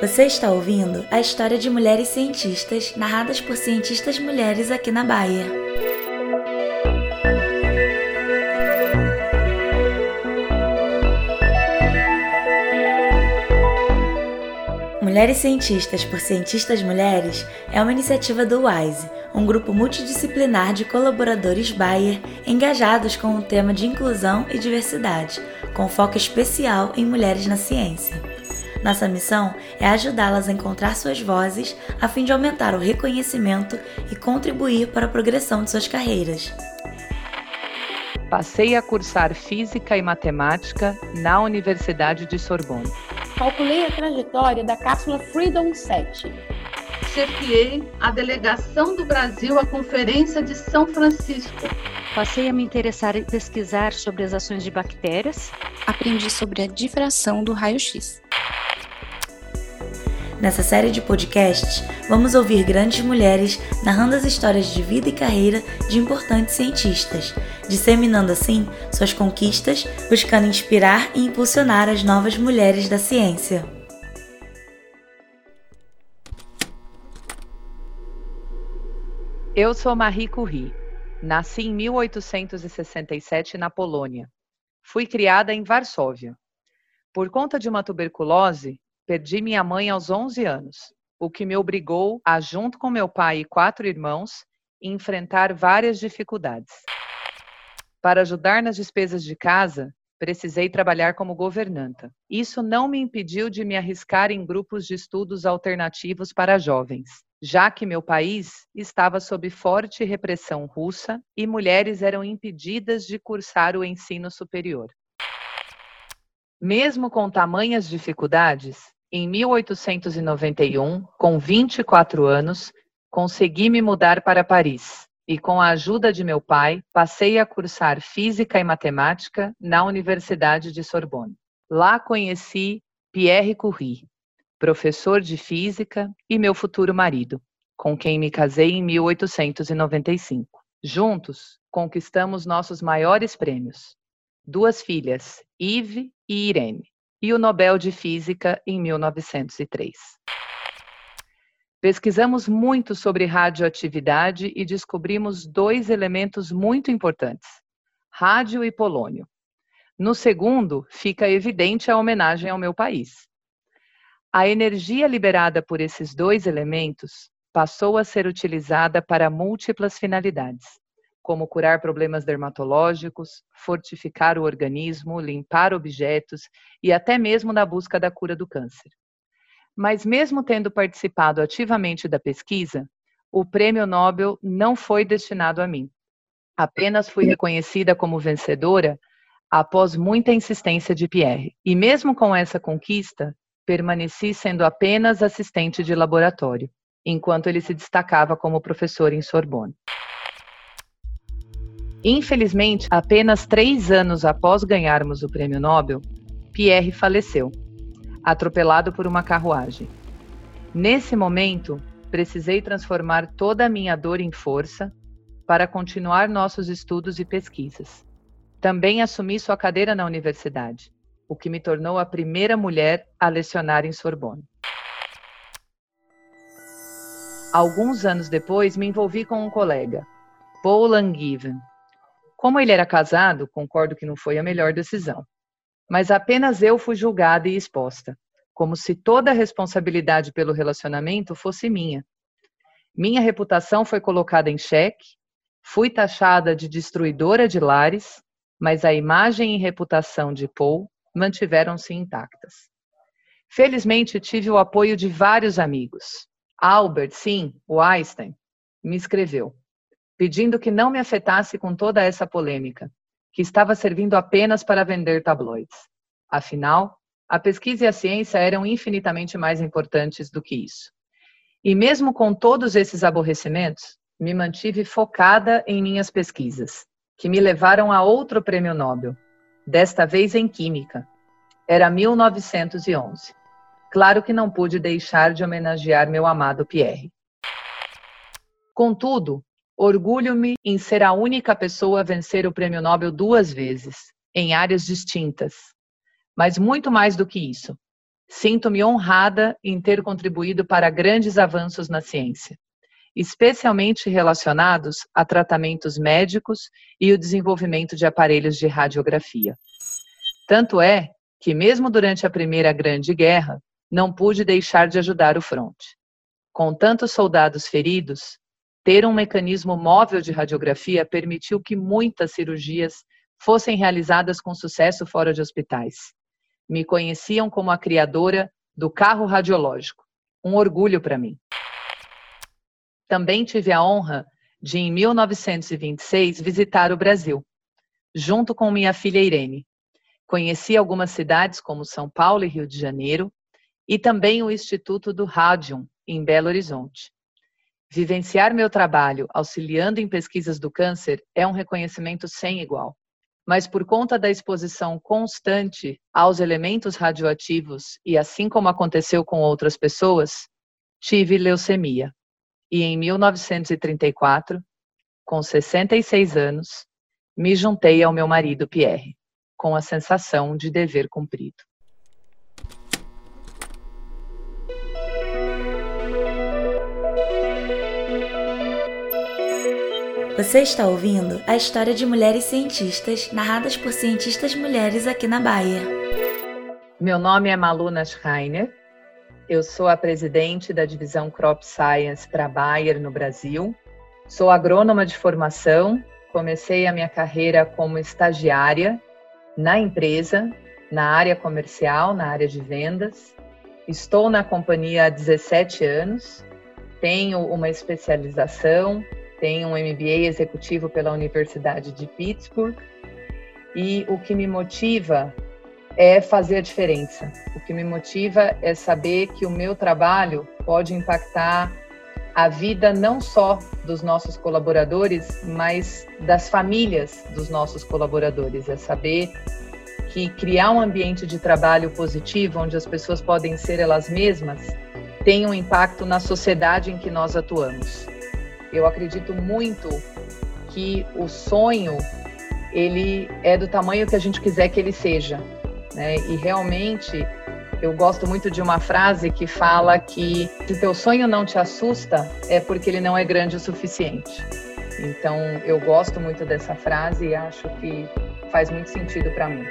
Você está ouvindo a história de mulheres cientistas narradas por cientistas mulheres aqui na Bahia. Mulheres Cientistas por Cientistas Mulheres é uma iniciativa do WISE, um grupo multidisciplinar de colaboradores Bayer engajados com o tema de inclusão e diversidade, com foco especial em mulheres na ciência. Nossa missão é ajudá-las a encontrar suas vozes a fim de aumentar o reconhecimento e contribuir para a progressão de suas carreiras. Passei a cursar Física e Matemática na Universidade de Sorbonne calculei a trajetória da cápsula Freedom 7. Chefiei a delegação do Brasil à Conferência de São Francisco. Passei a me interessar em pesquisar sobre as ações de bactérias. Aprendi sobre a difração do raio-x. Nessa série de podcasts, vamos ouvir grandes mulheres narrando as histórias de vida e carreira de importantes cientistas, disseminando assim suas conquistas, buscando inspirar e impulsionar as novas mulheres da ciência. Eu sou Marie Curie. Nasci em 1867 na Polônia. Fui criada em Varsóvia. Por conta de uma tuberculose, Perdi minha mãe aos 11 anos, o que me obrigou a, junto com meu pai e quatro irmãos, enfrentar várias dificuldades. Para ajudar nas despesas de casa, precisei trabalhar como governanta. Isso não me impediu de me arriscar em grupos de estudos alternativos para jovens, já que meu país estava sob forte repressão russa e mulheres eram impedidas de cursar o ensino superior. Mesmo com tamanhas dificuldades, em 1891, com 24 anos, consegui me mudar para Paris e, com a ajuda de meu pai, passei a cursar Física e Matemática na Universidade de Sorbonne. Lá conheci Pierre Curie, professor de física e meu futuro marido, com quem me casei em 1895. Juntos, conquistamos nossos maiores prêmios: duas filhas, Yves e Irene e o Nobel de Física em 1903. Pesquisamos muito sobre radioatividade e descobrimos dois elementos muito importantes: rádio e polônio. No segundo, fica evidente a homenagem ao meu país. A energia liberada por esses dois elementos passou a ser utilizada para múltiplas finalidades, como curar problemas dermatológicos, fortificar o organismo, limpar objetos e até mesmo na busca da cura do câncer. Mas, mesmo tendo participado ativamente da pesquisa, o prêmio Nobel não foi destinado a mim. Apenas fui reconhecida como vencedora após muita insistência de Pierre. E mesmo com essa conquista, permaneci sendo apenas assistente de laboratório, enquanto ele se destacava como professor em Sorbonne. Infelizmente, apenas três anos após ganharmos o prêmio Nobel, Pierre faleceu, atropelado por uma carruagem. Nesse momento, precisei transformar toda a minha dor em força para continuar nossos estudos e pesquisas. Também assumi sua cadeira na universidade, o que me tornou a primeira mulher a lecionar em Sorbonne. Alguns anos depois, me envolvi com um colega, Paul Langevin, como ele era casado, concordo que não foi a melhor decisão. Mas apenas eu fui julgada e exposta, como se toda a responsabilidade pelo relacionamento fosse minha. Minha reputação foi colocada em xeque, fui taxada de destruidora de lares, mas a imagem e reputação de Paul mantiveram-se intactas. Felizmente, tive o apoio de vários amigos. Albert, sim, o Einstein, me escreveu pedindo que não me afetasse com toda essa polêmica, que estava servindo apenas para vender tabloides. Afinal, a pesquisa e a ciência eram infinitamente mais importantes do que isso. E mesmo com todos esses aborrecimentos, me mantive focada em minhas pesquisas, que me levaram a outro prêmio Nobel, desta vez em Química. Era 1911. Claro que não pude deixar de homenagear meu amado Pierre. Contudo, Orgulho-me em ser a única pessoa a vencer o prêmio Nobel duas vezes, em áreas distintas. Mas muito mais do que isso. Sinto-me honrada em ter contribuído para grandes avanços na ciência, especialmente relacionados a tratamentos médicos e o desenvolvimento de aparelhos de radiografia. Tanto é que, mesmo durante a Primeira Grande Guerra, não pude deixar de ajudar o fronte. Com tantos soldados feridos, ter um mecanismo móvel de radiografia permitiu que muitas cirurgias fossem realizadas com sucesso fora de hospitais. Me conheciam como a criadora do carro radiológico. Um orgulho para mim. Também tive a honra de, em 1926, visitar o Brasil, junto com minha filha Irene. Conheci algumas cidades como São Paulo e Rio de Janeiro, e também o Instituto do Rádium, em Belo Horizonte. Vivenciar meu trabalho auxiliando em pesquisas do câncer é um reconhecimento sem igual. Mas por conta da exposição constante aos elementos radioativos e assim como aconteceu com outras pessoas, tive leucemia. E em 1934, com 66 anos, me juntei ao meu marido Pierre, com a sensação de dever cumprido. Você está ouvindo a história de mulheres cientistas narradas por cientistas mulheres aqui na Bahia. Meu nome é Maluna Schreiner. Eu sou a presidente da divisão Crop Science para Bayer no Brasil. Sou agrônoma de formação. Comecei a minha carreira como estagiária na empresa, na área comercial, na área de vendas. Estou na companhia há 17 anos. Tenho uma especialização tenho um MBA executivo pela Universidade de Pittsburgh e o que me motiva é fazer a diferença. O que me motiva é saber que o meu trabalho pode impactar a vida não só dos nossos colaboradores, mas das famílias dos nossos colaboradores. É saber que criar um ambiente de trabalho positivo, onde as pessoas podem ser elas mesmas, tem um impacto na sociedade em que nós atuamos. Eu acredito muito que o sonho ele é do tamanho que a gente quiser que ele seja, né? E realmente eu gosto muito de uma frase que fala que se teu sonho não te assusta é porque ele não é grande o suficiente. Então eu gosto muito dessa frase e acho que faz muito sentido para mim.